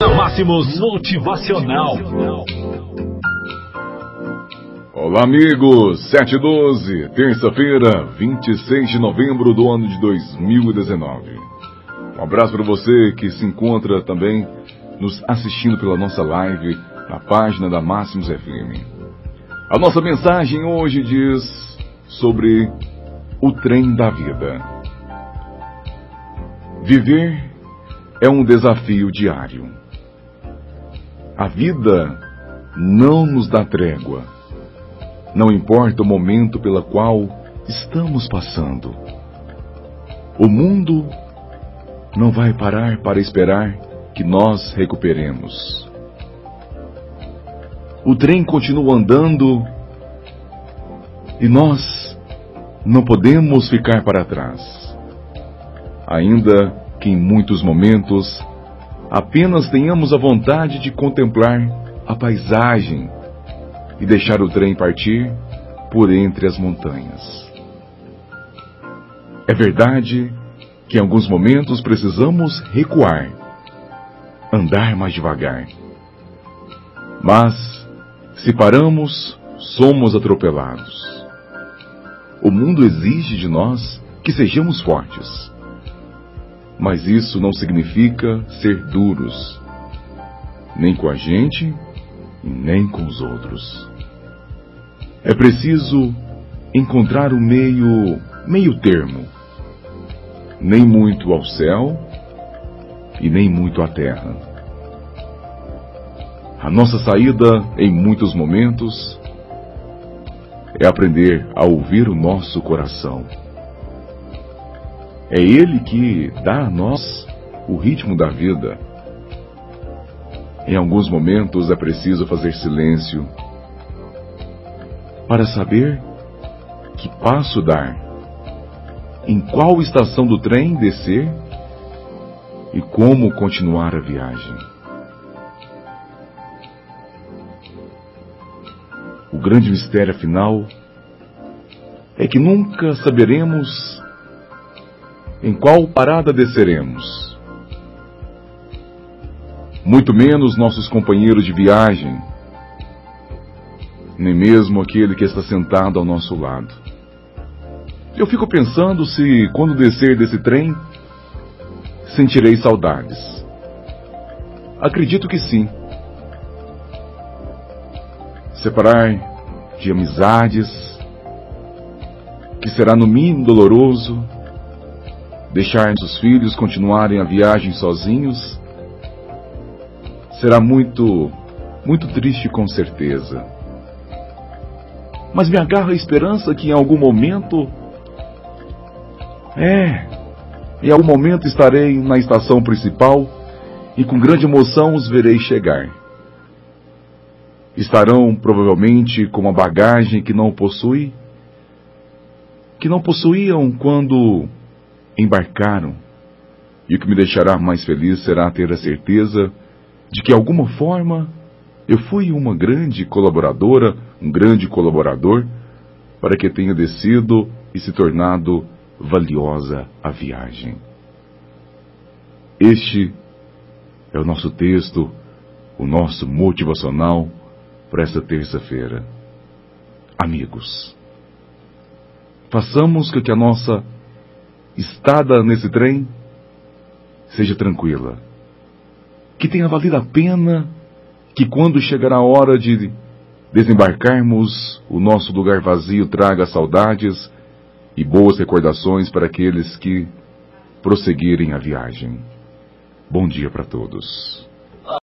Máximos Motivacional. Olá, amigos. 712, terça-feira, 26 de novembro do ano de 2019. Um abraço para você que se encontra também nos assistindo pela nossa live na página da Máximos FM. A nossa mensagem hoje diz sobre o trem da vida. Viver é um desafio diário. A vida não nos dá trégua. Não importa o momento pelo qual estamos passando. O mundo não vai parar para esperar que nós recuperemos. O trem continua andando e nós não podemos ficar para trás. Ainda que em muitos momentos apenas tenhamos a vontade de contemplar a paisagem e deixar o trem partir por entre as montanhas. É verdade que em alguns momentos precisamos recuar, andar mais devagar. Mas, se paramos, somos atropelados. O mundo exige de nós que sejamos fortes mas isso não significa ser duros, nem com a gente e nem com os outros. É preciso encontrar o meio, meio termo, nem muito ao céu e nem muito à terra. A nossa saída, em muitos momentos, é aprender a ouvir o nosso coração é Ele que dá a nós o ritmo da vida. Em alguns momentos é preciso fazer silêncio para saber que passo dar, em qual estação do trem descer e como continuar a viagem. O grande mistério final é que nunca saberemos em qual parada desceremos. Muito menos nossos companheiros de viagem, nem mesmo aquele que está sentado ao nosso lado. Eu fico pensando se, quando descer desse trem, sentirei saudades. Acredito que sim. Separar de amizades, que será no mínimo doloroso, deixar nossos filhos continuarem a viagem sozinhos, será muito, muito triste com certeza. Mas me agarra a esperança que em algum momento, é, em algum momento estarei na estação principal e com grande emoção os verei chegar. Estarão provavelmente com uma bagagem que não possui, que não possuíam quando embarcaram. E o que me deixará mais feliz será ter a certeza de que, de alguma forma, eu fui uma grande colaboradora, um grande colaborador, para que tenha descido e se tornado valiosa a viagem. Este é o nosso texto, o nosso motivacional para esta terça-feira. Amigos, façamos com que a nossa estada nesse trem seja tranquila. Que tenha valido a pena que quando chegar a hora de desembarcarmos, o nosso lugar vazio traga saudades e boas recordações para aqueles que prosseguirem a viagem. Bom dia para todos.